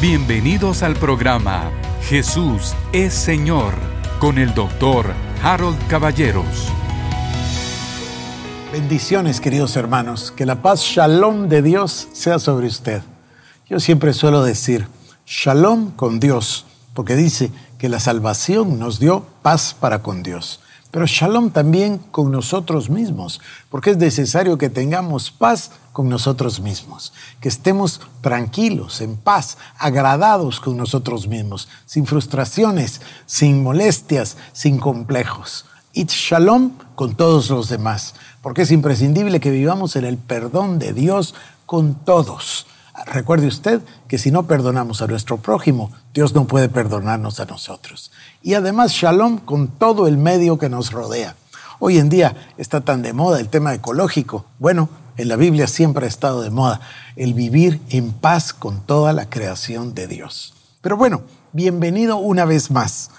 Bienvenidos al programa Jesús es Señor con el doctor Harold Caballeros. Bendiciones queridos hermanos, que la paz shalom de Dios sea sobre usted. Yo siempre suelo decir shalom con Dios, porque dice que la salvación nos dio paz para con Dios. Pero shalom también con nosotros mismos, porque es necesario que tengamos paz con nosotros mismos, que estemos tranquilos, en paz, agradados con nosotros mismos, sin frustraciones, sin molestias, sin complejos. Y shalom con todos los demás, porque es imprescindible que vivamos en el perdón de Dios con todos. Recuerde usted que si no perdonamos a nuestro prójimo, Dios no puede perdonarnos a nosotros. Y además, shalom con todo el medio que nos rodea. Hoy en día está tan de moda el tema ecológico. Bueno, en la Biblia siempre ha estado de moda el vivir en paz con toda la creación de Dios. Pero bueno, bienvenido una vez más.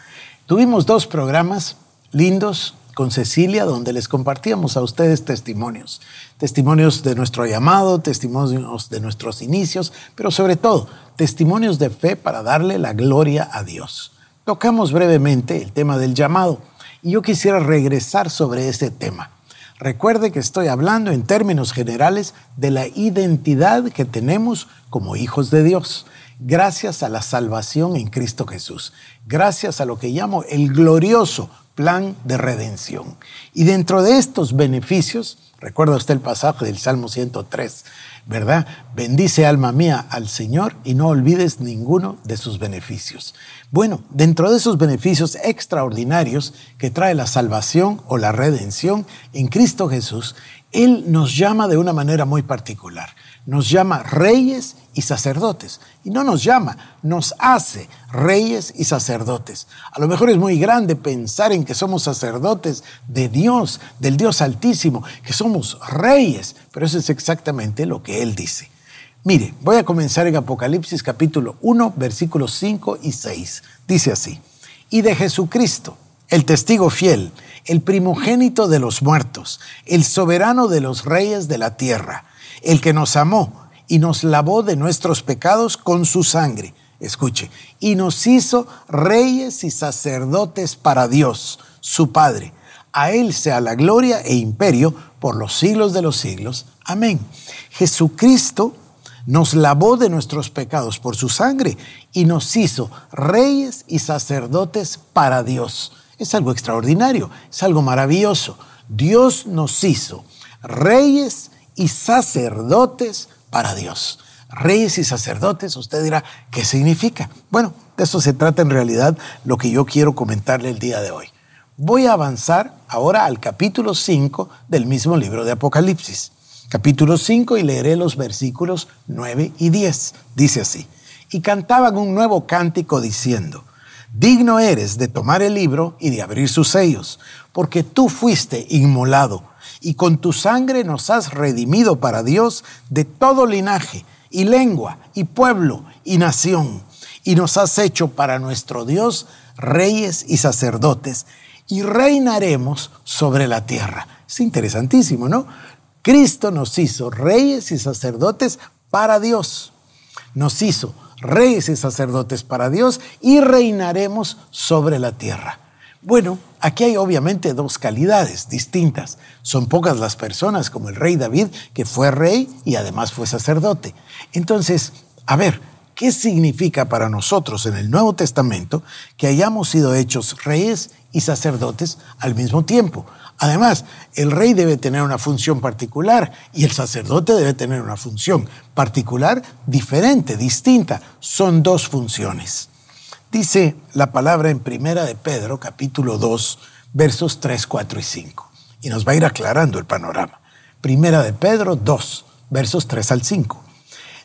Tuvimos dos programas lindos con Cecilia, donde les compartíamos a ustedes testimonios. Testimonios de nuestro llamado, testimonios de nuestros inicios, pero sobre todo testimonios de fe para darle la gloria a Dios. Tocamos brevemente el tema del llamado y yo quisiera regresar sobre ese tema. Recuerde que estoy hablando en términos generales de la identidad que tenemos como hijos de Dios, gracias a la salvación en Cristo Jesús, gracias a lo que llamo el glorioso plan de redención. Y dentro de estos beneficios, recuerda usted el pasaje del Salmo 103, ¿verdad? Bendice alma mía al Señor y no olvides ninguno de sus beneficios. Bueno, dentro de esos beneficios extraordinarios que trae la salvación o la redención en Cristo Jesús, Él nos llama de una manera muy particular nos llama reyes y sacerdotes. Y no nos llama, nos hace reyes y sacerdotes. A lo mejor es muy grande pensar en que somos sacerdotes de Dios, del Dios Altísimo, que somos reyes, pero eso es exactamente lo que Él dice. Mire, voy a comenzar en Apocalipsis capítulo 1, versículos 5 y 6. Dice así, y de Jesucristo, el testigo fiel, el primogénito de los muertos, el soberano de los reyes de la tierra, el que nos amó y nos lavó de nuestros pecados con su sangre. Escuche, y nos hizo reyes y sacerdotes para Dios, su Padre. A Él sea la gloria e imperio por los siglos de los siglos. Amén. Jesucristo nos lavó de nuestros pecados por su sangre y nos hizo reyes y sacerdotes para Dios. Es algo extraordinario, es algo maravilloso. Dios nos hizo reyes y sacerdotes para Dios. Reyes y sacerdotes, usted dirá, ¿qué significa? Bueno, de eso se trata en realidad lo que yo quiero comentarle el día de hoy. Voy a avanzar ahora al capítulo 5 del mismo libro de Apocalipsis. Capítulo 5 y leeré los versículos 9 y 10. Dice así, y cantaban un nuevo cántico diciendo, digno eres de tomar el libro y de abrir sus sellos, porque tú fuiste inmolado y con tu sangre nos has redimido para Dios de todo linaje y lengua y pueblo y nación, y nos has hecho para nuestro Dios reyes y sacerdotes, y reinaremos sobre la tierra. Es interesantísimo, ¿no? Cristo nos hizo reyes y sacerdotes para Dios. Nos hizo reyes y sacerdotes para Dios y reinaremos sobre la tierra. Bueno, aquí hay obviamente dos calidades distintas. Son pocas las personas como el rey David, que fue rey y además fue sacerdote. Entonces, a ver, ¿qué significa para nosotros en el Nuevo Testamento que hayamos sido hechos reyes y sacerdotes al mismo tiempo? Además, el rey debe tener una función particular y el sacerdote debe tener una función particular diferente, distinta. Son dos funciones. Dice la palabra en Primera de Pedro, capítulo 2, versos 3, 4 y 5. Y nos va a ir aclarando el panorama. Primera de Pedro 2, versos 3 al 5.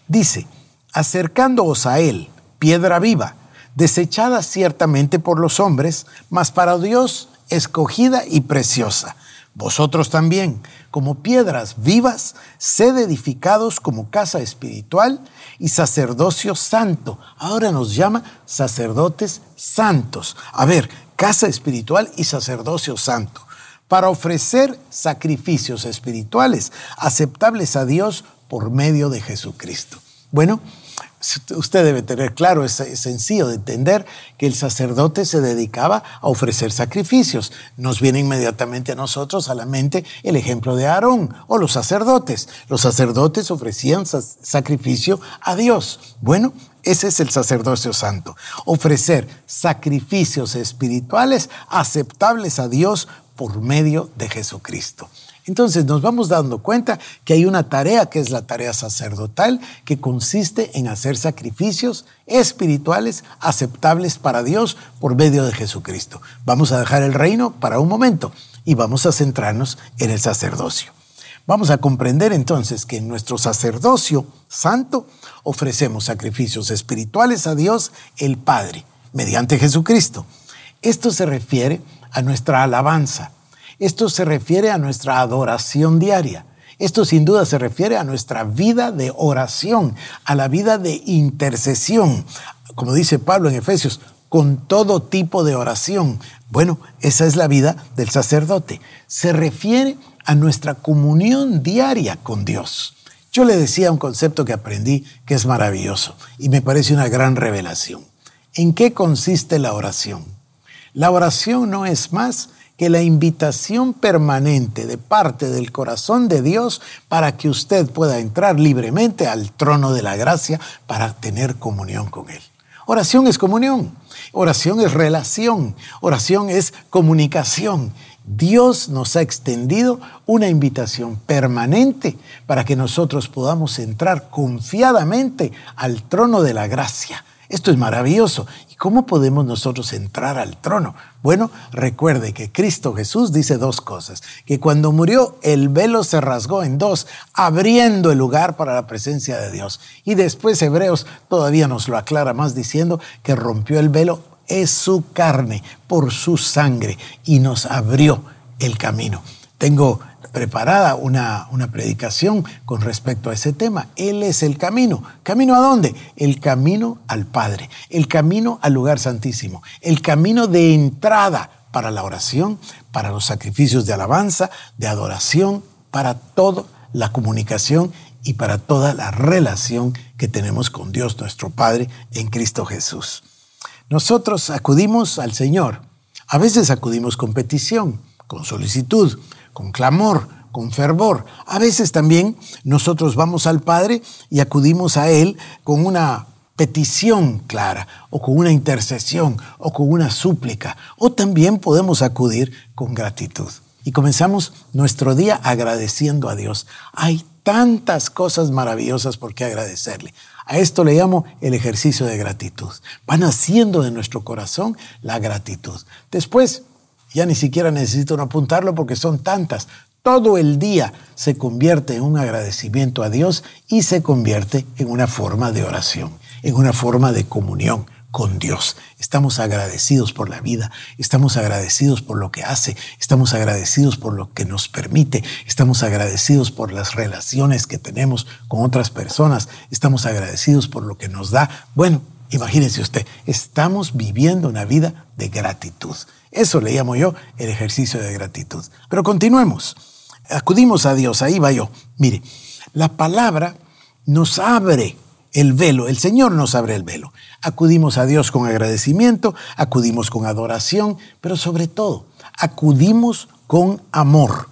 Dice, acercándoos a Él, piedra viva, desechada ciertamente por los hombres, mas para Dios escogida y preciosa vosotros también, como piedras vivas, sed edificados como casa espiritual y sacerdocio santo. Ahora nos llama sacerdotes santos. A ver, casa espiritual y sacerdocio santo. Para ofrecer sacrificios espirituales aceptables a Dios por medio de Jesucristo. Bueno, usted debe tener claro, es, sencillo de entender que el sacerdote se dedicaba a ofrecer sacrificios. Nos viene inmediatamente a nosotros a la mente el ejemplo de Aarón o los sacerdotes. Los sacerdotes ofrecían sacrificio a Dios. Bueno, ese es el sacerdocio santo. Ofrecer sacrificios espirituales aceptables a Dios por medio de Jesucristo. Entonces nos vamos dando cuenta que hay una tarea que es la tarea sacerdotal, que consiste en hacer sacrificios espirituales aceptables para Dios por medio de Jesucristo. Vamos a dejar el reino para un momento y vamos a centrarnos en el sacerdocio. Vamos a comprender entonces que en nuestro sacerdocio santo ofrecemos sacrificios espirituales a Dios el Padre mediante Jesucristo. Esto se refiere a nuestra alabanza, esto se refiere a nuestra adoración diaria. Esto sin duda se refiere a nuestra vida de oración, a la vida de intercesión. Como dice Pablo en Efesios, con todo tipo de oración. Bueno, esa es la vida del sacerdote. Se refiere a nuestra comunión diaria con Dios. Yo le decía un concepto que aprendí que es maravilloso y me parece una gran revelación. ¿En qué consiste la oración? La oración no es más que la invitación permanente de parte del corazón de Dios para que usted pueda entrar libremente al trono de la gracia para tener comunión con Él. Oración es comunión, oración es relación, oración es comunicación. Dios nos ha extendido una invitación permanente para que nosotros podamos entrar confiadamente al trono de la gracia. Esto es maravilloso ¿Cómo podemos nosotros entrar al trono? Bueno, recuerde que Cristo Jesús dice dos cosas, que cuando murió el velo se rasgó en dos, abriendo el lugar para la presencia de Dios. Y después Hebreos todavía nos lo aclara más diciendo que rompió el velo, es su carne, por su sangre, y nos abrió el camino. Tengo preparada una, una predicación con respecto a ese tema. Él es el camino. ¿Camino a dónde? El camino al Padre, el camino al lugar santísimo, el camino de entrada para la oración, para los sacrificios de alabanza, de adoración, para toda la comunicación y para toda la relación que tenemos con Dios nuestro Padre en Cristo Jesús. Nosotros acudimos al Señor. A veces acudimos con petición, con solicitud, con clamor, con fervor. A veces también nosotros vamos al Padre y acudimos a Él con una petición clara o con una intercesión o con una súplica. O también podemos acudir con gratitud. Y comenzamos nuestro día agradeciendo a Dios. Hay tantas cosas maravillosas por qué agradecerle. A esto le llamo el ejercicio de gratitud. Van haciendo de nuestro corazón la gratitud. Después ya ni siquiera necesito apuntarlo porque son tantas. Todo el día se convierte en un agradecimiento a Dios y se convierte en una forma de oración, en una forma de comunión con Dios. Estamos agradecidos por la vida, estamos agradecidos por lo que hace, estamos agradecidos por lo que nos permite, estamos agradecidos por las relaciones que tenemos con otras personas, estamos agradecidos por lo que nos da. Bueno, imagínense usted, estamos viviendo una vida de gratitud. Eso le llamo yo el ejercicio de gratitud. Pero continuemos. Acudimos a Dios, ahí va yo. Mire, la palabra nos abre el velo, el Señor nos abre el velo. Acudimos a Dios con agradecimiento, acudimos con adoración, pero sobre todo, acudimos con amor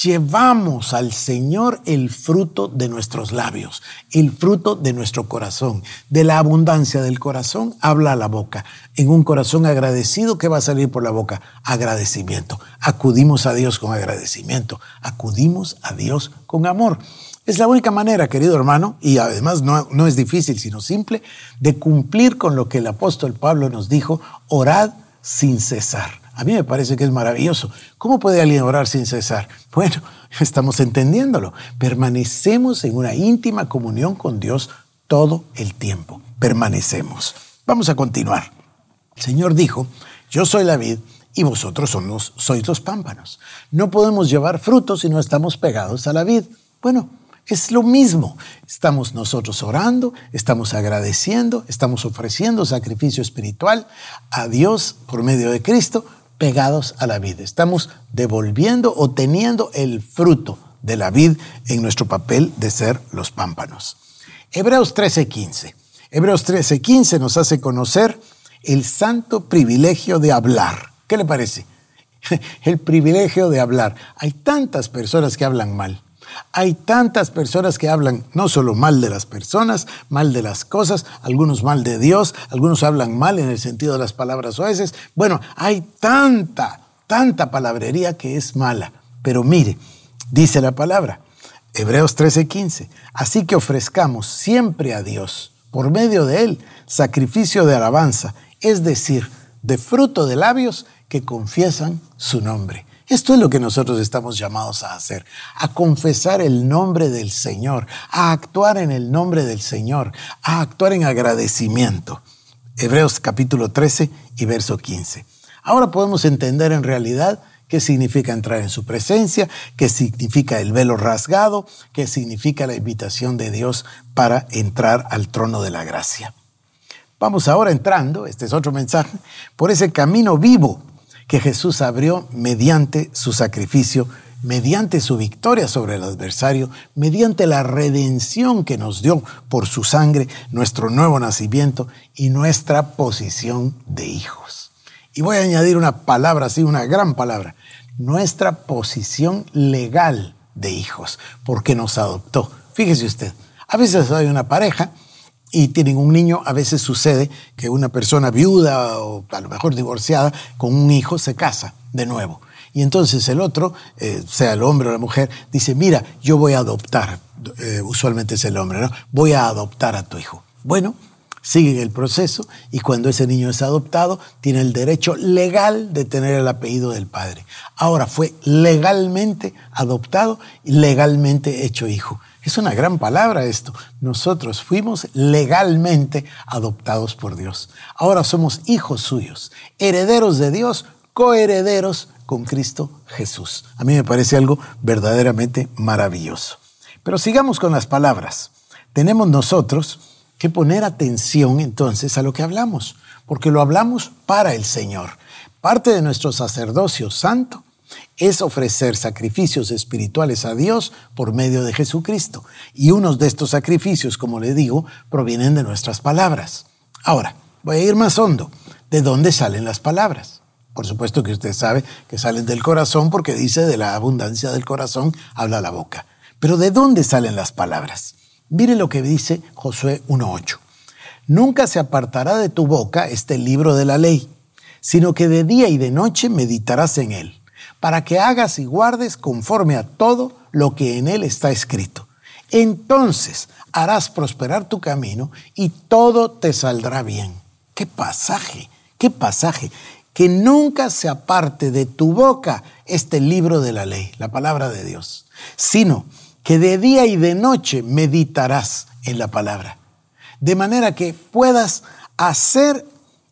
llevamos al Señor el fruto de nuestros labios, el fruto de nuestro corazón. De la abundancia del corazón habla la boca. En un corazón agradecido, ¿qué va a salir por la boca? Agradecimiento. Acudimos a Dios con agradecimiento. Acudimos a Dios con amor. Es la única manera, querido hermano, y además no, no es difícil, sino simple, de cumplir con lo que el apóstol Pablo nos dijo, orad sin cesar. A mí me parece que es maravilloso. ¿Cómo puede alguien orar sin cesar? Bueno, estamos entendiéndolo. Permanecemos en una íntima comunión con Dios todo el tiempo. Permanecemos. Vamos a continuar. El Señor dijo, yo soy la vid y vosotros sois los pámpanos. No podemos llevar frutos si no estamos pegados a la vid. Bueno, es lo mismo. Estamos nosotros orando, estamos agradeciendo, estamos ofreciendo sacrificio espiritual a Dios por medio de Cristo, pegados a la vida. Estamos devolviendo o teniendo el fruto de la vid en nuestro papel de ser los pámpanos. Hebreos 13:15. Hebreos 13:15 nos hace conocer el santo privilegio de hablar. ¿Qué le parece? El privilegio de hablar. Hay tantas personas que hablan mal. Hay tantas personas que hablan no solo mal de las personas, mal de las cosas, algunos mal de Dios, algunos hablan mal en el sentido de las palabras veces. Bueno, hay tanta, tanta palabrería que es mala. Pero mire, dice la palabra, Hebreos 13:15, así que ofrezcamos siempre a Dios, por medio de Él, sacrificio de alabanza, es decir, de fruto de labios que confiesan su nombre. Esto es lo que nosotros estamos llamados a hacer, a confesar el nombre del Señor, a actuar en el nombre del Señor, a actuar en agradecimiento. Hebreos capítulo 13 y verso 15. Ahora podemos entender en realidad qué significa entrar en su presencia, qué significa el velo rasgado, qué significa la invitación de Dios para entrar al trono de la gracia. Vamos ahora entrando, este es otro mensaje, por ese camino vivo que Jesús abrió mediante su sacrificio, mediante su victoria sobre el adversario, mediante la redención que nos dio por su sangre, nuestro nuevo nacimiento y nuestra posición de hijos. Y voy a añadir una palabra, sí, una gran palabra, nuestra posición legal de hijos, porque nos adoptó. Fíjese usted, a veces hay una pareja y tienen un niño, a veces sucede que una persona viuda o a lo mejor divorciada con un hijo se casa de nuevo. Y entonces el otro, eh, sea el hombre o la mujer, dice, mira, yo voy a adoptar, eh, usualmente es el hombre, ¿no? Voy a adoptar a tu hijo. Bueno, siguen el proceso y cuando ese niño es adoptado, tiene el derecho legal de tener el apellido del padre. Ahora fue legalmente adoptado y legalmente hecho hijo. Es una gran palabra esto. Nosotros fuimos legalmente adoptados por Dios. Ahora somos hijos suyos, herederos de Dios, coherederos con Cristo Jesús. A mí me parece algo verdaderamente maravilloso. Pero sigamos con las palabras. Tenemos nosotros que poner atención entonces a lo que hablamos, porque lo hablamos para el Señor. Parte de nuestro sacerdocio santo es ofrecer sacrificios espirituales a Dios por medio de Jesucristo. Y unos de estos sacrificios, como le digo, provienen de nuestras palabras. Ahora, voy a ir más hondo. ¿De dónde salen las palabras? Por supuesto que usted sabe que salen del corazón porque dice de la abundancia del corazón habla la boca. Pero ¿de dónde salen las palabras? Mire lo que dice Josué 1.8. Nunca se apartará de tu boca este libro de la ley, sino que de día y de noche meditarás en él para que hagas y guardes conforme a todo lo que en él está escrito. Entonces harás prosperar tu camino y todo te saldrá bien. Qué pasaje, qué pasaje. Que nunca se aparte de tu boca este libro de la ley, la palabra de Dios, sino que de día y de noche meditarás en la palabra, de manera que puedas hacer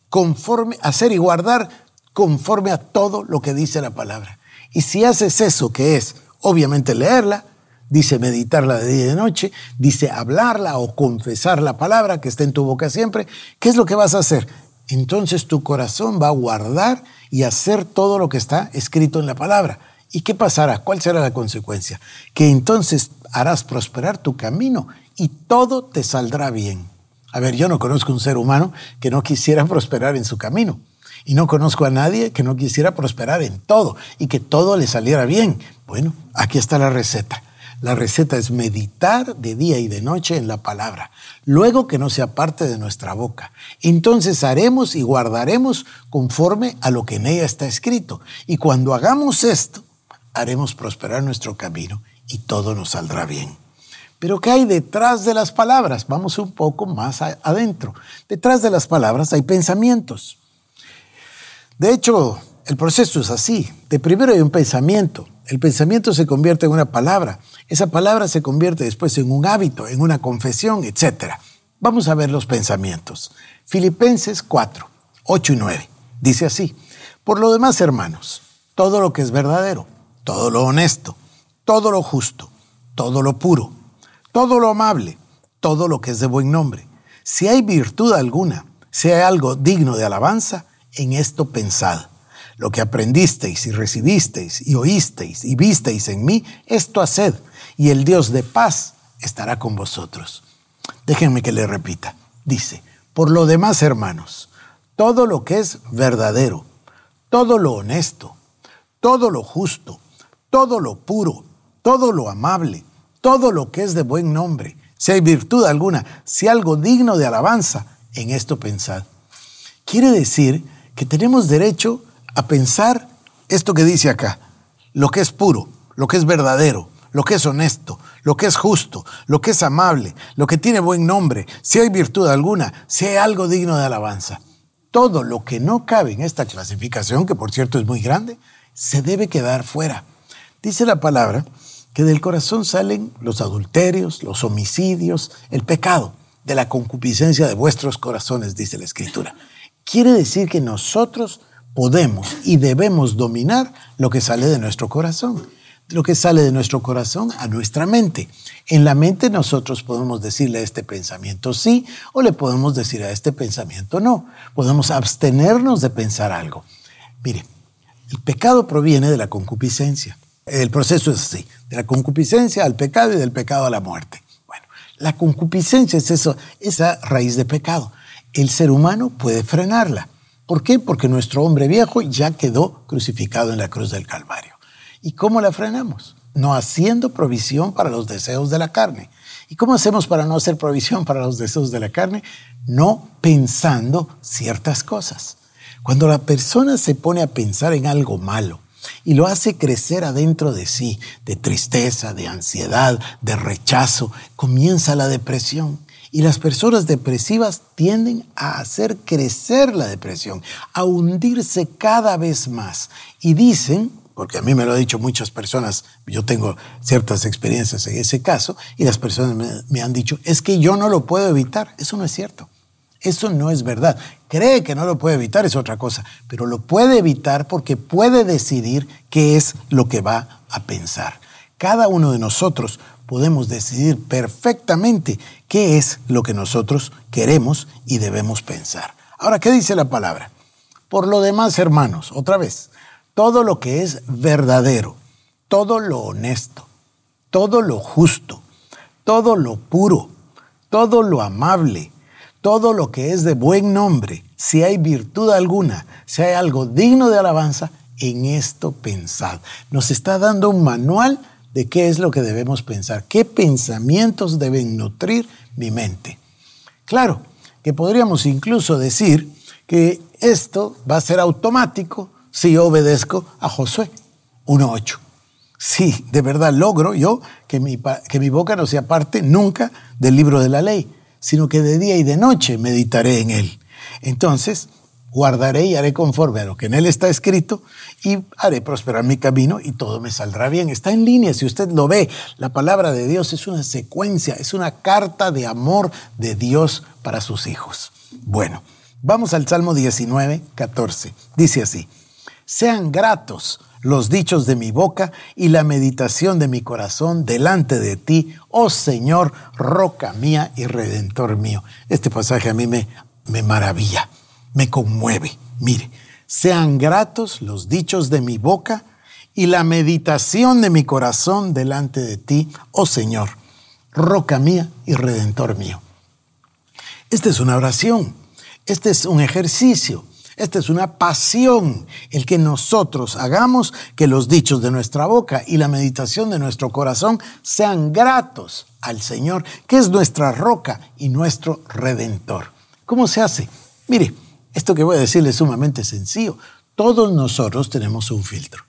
conforme, hacer y guardar conforme a todo lo que dice la palabra. Y si haces eso, que es obviamente leerla, dice meditarla de día y de noche, dice hablarla o confesar la palabra que está en tu boca siempre, ¿qué es lo que vas a hacer? Entonces tu corazón va a guardar y hacer todo lo que está escrito en la palabra. ¿Y qué pasará? ¿Cuál será la consecuencia? Que entonces harás prosperar tu camino y todo te saldrá bien. A ver, yo no conozco un ser humano que no quisiera prosperar en su camino. Y no conozco a nadie que no quisiera prosperar en todo y que todo le saliera bien. Bueno, aquí está la receta. La receta es meditar de día y de noche en la palabra, luego que no sea parte de nuestra boca. Entonces haremos y guardaremos conforme a lo que en ella está escrito. Y cuando hagamos esto, haremos prosperar nuestro camino y todo nos saldrá bien. Pero ¿qué hay detrás de las palabras? Vamos un poco más adentro. Detrás de las palabras hay pensamientos. De hecho, el proceso es así. De primero hay un pensamiento. El pensamiento se convierte en una palabra. Esa palabra se convierte después en un hábito, en una confesión, etc. Vamos a ver los pensamientos. Filipenses 4, 8 y 9. Dice así. Por lo demás, hermanos, todo lo que es verdadero, todo lo honesto, todo lo justo, todo lo puro, todo lo amable, todo lo que es de buen nombre. Si hay virtud alguna, si hay algo digno de alabanza, en esto pensad. Lo que aprendisteis y recibisteis y oísteis y visteis en mí, esto haced, y el Dios de paz estará con vosotros. Déjenme que le repita. Dice, por lo demás, hermanos, todo lo que es verdadero, todo lo honesto, todo lo justo, todo lo puro, todo lo amable, todo lo que es de buen nombre, si hay virtud alguna, si algo digno de alabanza, en esto pensad. Quiere decir que tenemos derecho a pensar esto que dice acá, lo que es puro, lo que es verdadero, lo que es honesto, lo que es justo, lo que es amable, lo que tiene buen nombre, si hay virtud alguna, si hay algo digno de alabanza. Todo lo que no cabe en esta clasificación, que por cierto es muy grande, se debe quedar fuera. Dice la palabra que del corazón salen los adulterios, los homicidios, el pecado, de la concupiscencia de vuestros corazones, dice la Escritura. Quiere decir que nosotros podemos y debemos dominar lo que sale de nuestro corazón lo que sale de nuestro corazón a nuestra mente. En la mente nosotros podemos decirle a este pensamiento sí o le podemos decir a este pensamiento no. Podemos abstenernos de pensar algo. Mire, el pecado proviene de la concupiscencia. El proceso es así, de la concupiscencia al pecado y del pecado a la muerte. Bueno, la concupiscencia es eso, esa raíz de pecado. El ser humano puede frenarla. ¿Por qué? Porque nuestro hombre viejo ya quedó crucificado en la cruz del Calvario. ¿Y cómo la frenamos? No haciendo provisión para los deseos de la carne. ¿Y cómo hacemos para no hacer provisión para los deseos de la carne? No pensando ciertas cosas. Cuando la persona se pone a pensar en algo malo y lo hace crecer adentro de sí, de tristeza, de ansiedad, de rechazo, comienza la depresión. Y las personas depresivas tienden a hacer crecer la depresión, a hundirse cada vez más. Y dicen porque a mí me lo han dicho muchas personas, yo tengo ciertas experiencias en ese caso, y las personas me, han dicho, es que yo no lo puedo evitar. Eso no es cierto. Eso no es verdad. Cree que no lo puede evitar es otra cosa, pero lo puede evitar porque puede decidir qué es lo que va a pensar. Cada uno de nosotros podemos decidir perfectamente qué es lo que nosotros queremos y debemos pensar. Ahora, ¿qué dice la palabra? Por lo demás, hermanos, otra vez, todo lo que es verdadero, todo lo honesto, todo lo justo, todo lo puro, todo lo amable, todo lo que es de buen nombre, si hay virtud alguna, si hay algo digno de alabanza, en esto pensad. Nos está dando un manual de qué es lo que debemos pensar, qué pensamientos deben nutrir mi mente. Claro, que podríamos incluso decir que esto va a ser automático si yo obedezco a Josué 1.8. Si de verdad logro yo que mi, que mi boca no sea parte nunca del libro de la ley, sino que de día y de noche meditaré en él. Entonces, guardaré y haré conforme a lo que en él está escrito y haré prosperar mi camino y todo me saldrá bien. Está en línea, si usted lo ve, la palabra de Dios es una secuencia, es una carta de amor de Dios para sus hijos. Bueno, vamos al Salmo 19, 14. Dice así. Sean gratos los dichos de mi boca y la meditación de mi corazón delante de ti, oh Señor, roca mía y redentor mío. Este pasaje a mí me, me maravilla, me conmueve. Mire, sean gratos los dichos de mi boca y la meditación de mi corazón delante de ti, oh Señor, roca mía y redentor mío. Esta es una oración, este es un ejercicio esta es una pasión, el que nosotros hagamos que los dichos de nuestra boca y la meditación de nuestro corazón sean gratos al Señor, que es nuestra roca y nuestro redentor. ¿Cómo se hace? Mire, esto que voy a decirle es sumamente sencillo. Todos nosotros tenemos un filtro.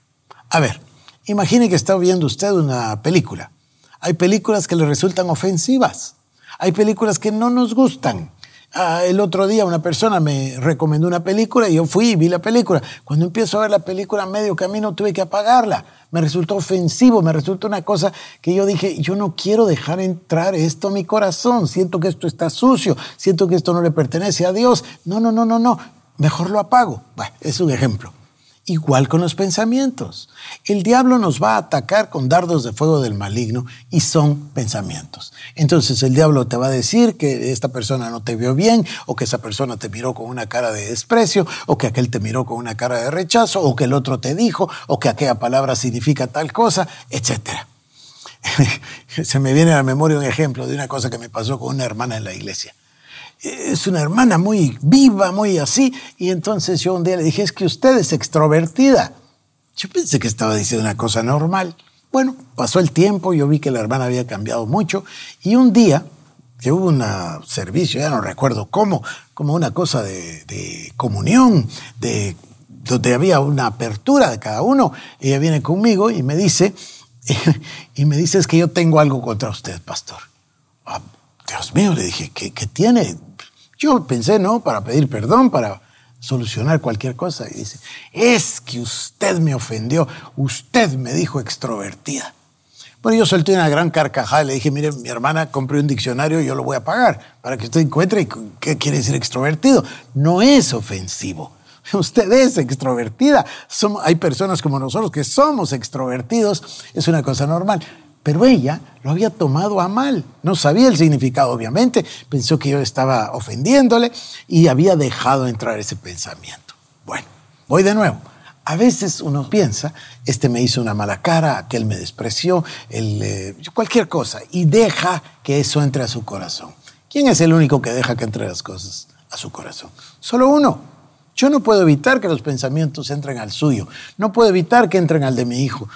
A ver, imagine que está viendo usted una película. Hay películas que le resultan ofensivas. Hay películas que no nos gustan. Ah, el otro día una persona me recomendó una película y yo fui y vi la película. Cuando empiezo a ver la película, medio camino tuve que apagarla. Me resultó ofensivo, me resultó una cosa que yo dije, yo no quiero dejar entrar esto a mi corazón. Siento que esto está sucio, siento que esto no le pertenece a Dios. No, no, no, no, no. Mejor lo apago. Es un ejemplo. Igual con los pensamientos. El diablo nos va a atacar con dardos de fuego del maligno y son pensamientos. Entonces el diablo te va a decir que esta persona no te vio bien o que esa persona te miró con una cara de desprecio o que aquel te miró con una cara de rechazo o que el otro te dijo o que aquella palabra significa tal cosa, etc. se me viene a la memoria un ejemplo de una cosa que me pasó con una hermana en la iglesia. Es una hermana muy viva, muy así, y entonces yo un día le dije, es que usted es extrovertida. Yo pensé que estaba diciendo una cosa normal. Bueno, pasó el tiempo, yo vi que la hermana había cambiado mucho, y un día que hubo un servicio, ya no recuerdo cómo, como una cosa de, comunión, de donde había una apertura de cada uno. Ella viene conmigo y me dice, y me dice, es que yo tengo algo contra usted, pastor. Ah, Dios mío, le dije, ¿qué, ¿qué, tiene? Yo pensé, ¿no? Para pedir perdón, para solucionar cualquier cosa. Y dice, es que usted me ofendió, usted me dijo extrovertida. Bueno, yo solté una gran carcajada y le dije, mire, mi hermana compré un diccionario y yo lo voy a pagar para que usted encuentre qué quiere decir extrovertido. No es ofensivo. Usted es extrovertida. hay personas como nosotros que somos extrovertidos. Es una cosa normal. Pero ella lo había tomado a mal. No sabía el significado, obviamente. Pensó que yo estaba ofendiéndole y había dejado entrar ese pensamiento. Bueno, voy de nuevo. A veces uno piensa, este me hizo una mala cara, aquel me despreció, eh, cualquier cosa, y deja que eso entre a su corazón. ¿Quién es el único que deja que entre las cosas a su corazón? Solo uno, yo no puedo evitar que los pensamientos entren al suyo, no puedo evitar que entren al de mi hijo.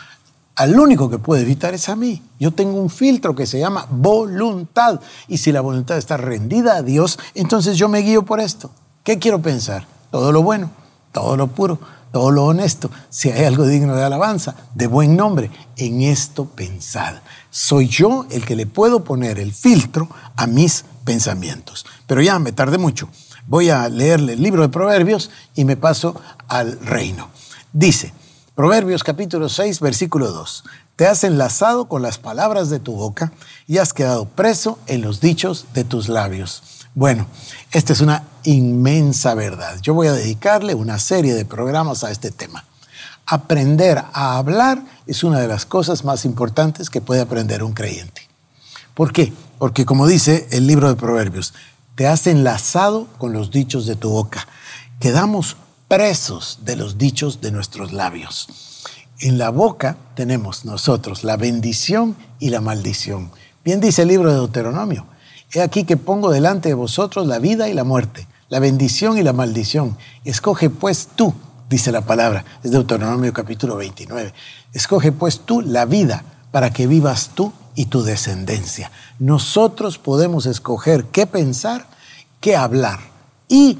Al único que puedo evitar es a mí. Yo tengo un filtro que se llama voluntad. Y si la voluntad está rendida a Dios, entonces yo me guío por esto. ¿Qué quiero pensar? Todo lo bueno, todo lo puro, todo lo honesto. Si hay algo digno de alabanza, de buen nombre, en esto pensad. Soy yo el que le puedo poner el filtro a mis pensamientos. Pero ya me tardé mucho voy a leerle el libro de Proverbios y me paso al reino. Dice, Proverbios capítulo 6, versículo 2, te has enlazado con las palabras de tu boca y has quedado preso en los dichos de tus labios. Bueno, esta es una inmensa verdad. Yo voy a dedicarle una serie de programas a este tema. Aprender a hablar es una de las cosas más importantes que puede aprender un creyente. ¿Por qué? Porque como dice el libro de Proverbios, te has enlazado con los dichos de tu boca. Quedamos presos de los dichos de nuestros labios. En la boca tenemos nosotros la bendición y la maldición. Bien dice el libro de Deuteronomio. He aquí que pongo delante de vosotros la vida y la muerte, la bendición y la maldición. Escoge pues tú, dice la palabra, es Deuteronomio capítulo 29. Escoge pues tú la vida para que vivas tú y tu descendencia. Nosotros podemos escoger qué pensar, qué hablar y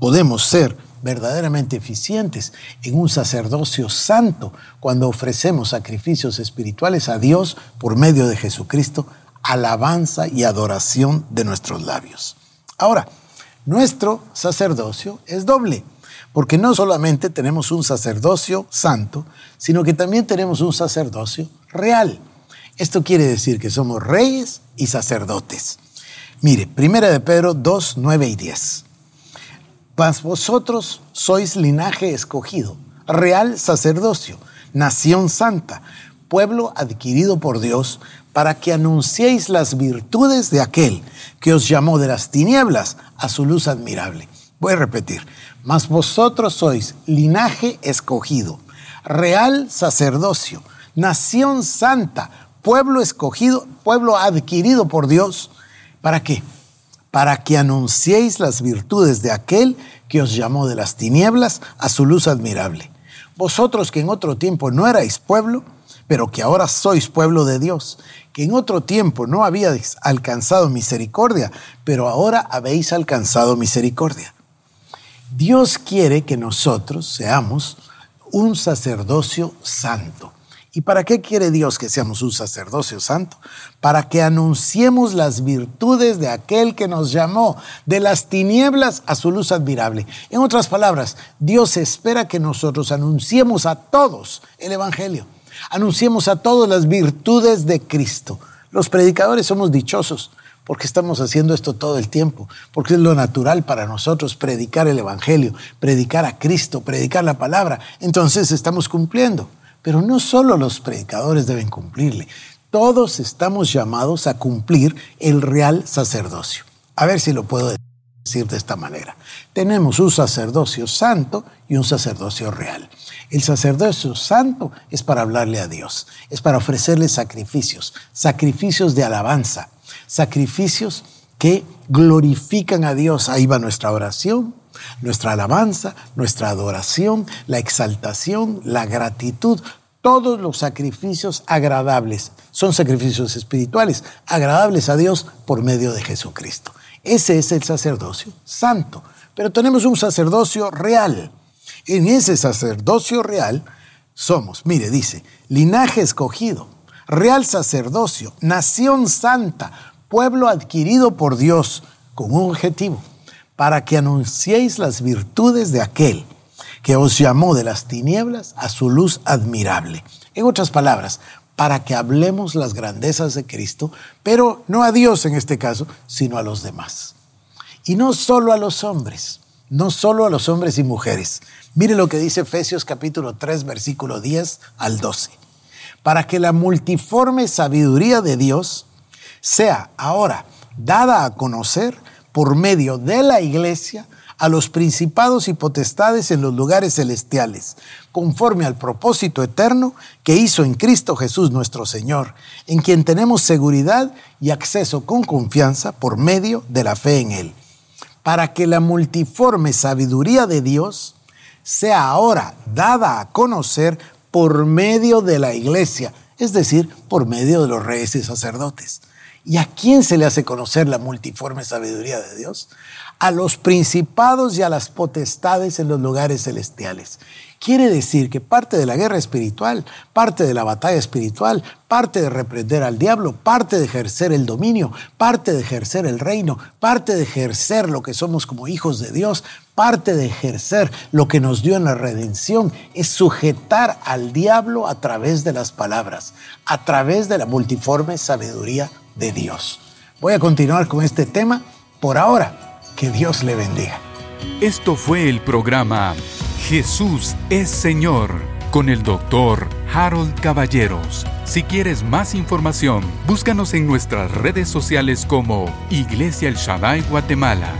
podemos ser verdaderamente eficientes en un sacerdocio santo cuando ofrecemos sacrificios espirituales a Dios por medio de Jesucristo, alabanza y adoración de nuestros labios. Ahora, nuestro sacerdocio es doble, porque no solamente tenemos un sacerdocio santo, sino que también tenemos un sacerdocio real. Esto quiere decir que somos reyes y sacerdotes. Mire, primera de Pedro 2, 9 y 10. Mas vosotros sois linaje escogido, real sacerdocio, nación santa, pueblo adquirido por Dios, para que anunciéis las virtudes de aquel que os llamó de las tinieblas a su luz admirable. Voy a repetir, mas vosotros sois linaje escogido, real sacerdocio, nación santa, pueblo escogido, pueblo adquirido por Dios. ¿Para qué? Para que anunciéis las virtudes de aquel que os llamó de las tinieblas a su luz admirable. Vosotros que en otro tiempo no erais pueblo, pero que ahora sois pueblo de Dios, que en otro tiempo no habíais alcanzado misericordia, pero ahora habéis alcanzado misericordia. Dios quiere que nosotros seamos un sacerdocio santo. ¿Y para qué quiere Dios que seamos un sacerdocio santo? Para que anunciemos las virtudes de aquel que nos llamó de las tinieblas a su luz admirable. En otras palabras, Dios espera que nosotros anunciemos a todos el Evangelio. Anunciemos a todos las virtudes de Cristo. Los predicadores somos dichosos porque estamos haciendo esto todo el tiempo, porque es lo natural para nosotros predicar el Evangelio, predicar a Cristo, predicar la palabra. Entonces estamos cumpliendo. Pero no solo los predicadores deben cumplirle, todos estamos llamados a cumplir el real sacerdocio. A ver si lo puedo decir de esta manera. Tenemos un sacerdocio santo y un sacerdocio real. El sacerdocio santo es para hablarle a Dios, es para ofrecerle sacrificios, sacrificios de alabanza, sacrificios que glorifican a Dios. Ahí va nuestra oración, nuestra alabanza, nuestra adoración, la exaltación, la gratitud, todos los sacrificios agradables. Son sacrificios espirituales, agradables a Dios por medio de Jesucristo. Ese es el sacerdocio santo. Pero tenemos un sacerdocio real. En ese sacerdocio real somos, mire, dice, linaje escogido, real sacerdocio, nación santa, pueblo adquirido por Dios con un objetivo, para que anunciéis las virtudes de aquel que os llamó de las tinieblas a su luz admirable. En otras palabras, para que hablemos las grandezas de Cristo, pero no a Dios en este caso, sino a los demás. Y no solo a los hombres, no solo a los hombres y mujeres. Mire lo que dice Efesios capítulo 3, versículo 10 al 12. Para que la multiforme sabiduría de Dios sea ahora dada a conocer por medio de la iglesia a los principados y potestades en los lugares celestiales, conforme al propósito eterno que hizo en Cristo Jesús nuestro Señor, en quien tenemos seguridad y acceso con confianza por medio de la fe en Él, para que la multiforme sabiduría de Dios sea ahora dada a conocer por medio de la iglesia, es decir, por medio de los reyes y sacerdotes ¿Y a quién se le hace conocer la multiforme sabiduría de Dios? A los principados y a las potestades en los lugares celestiales. Quiere decir que parte de la guerra espiritual, parte de la batalla espiritual, parte de reprender al diablo, parte de ejercer el dominio, parte de ejercer el reino, parte de ejercer lo que somos como hijos de Dios, parte de ejercer lo que nos dio en la redención, es sujetar al diablo a través de las palabras, a través de la multiforme sabiduría de Dios. Voy a continuar con este tema por ahora. Que Dios le bendiga. Esto fue el programa Jesús es Señor con el doctor Harold Caballeros. Si quieres más información, búscanos en nuestras redes sociales como Iglesia El Shaddai Guatemala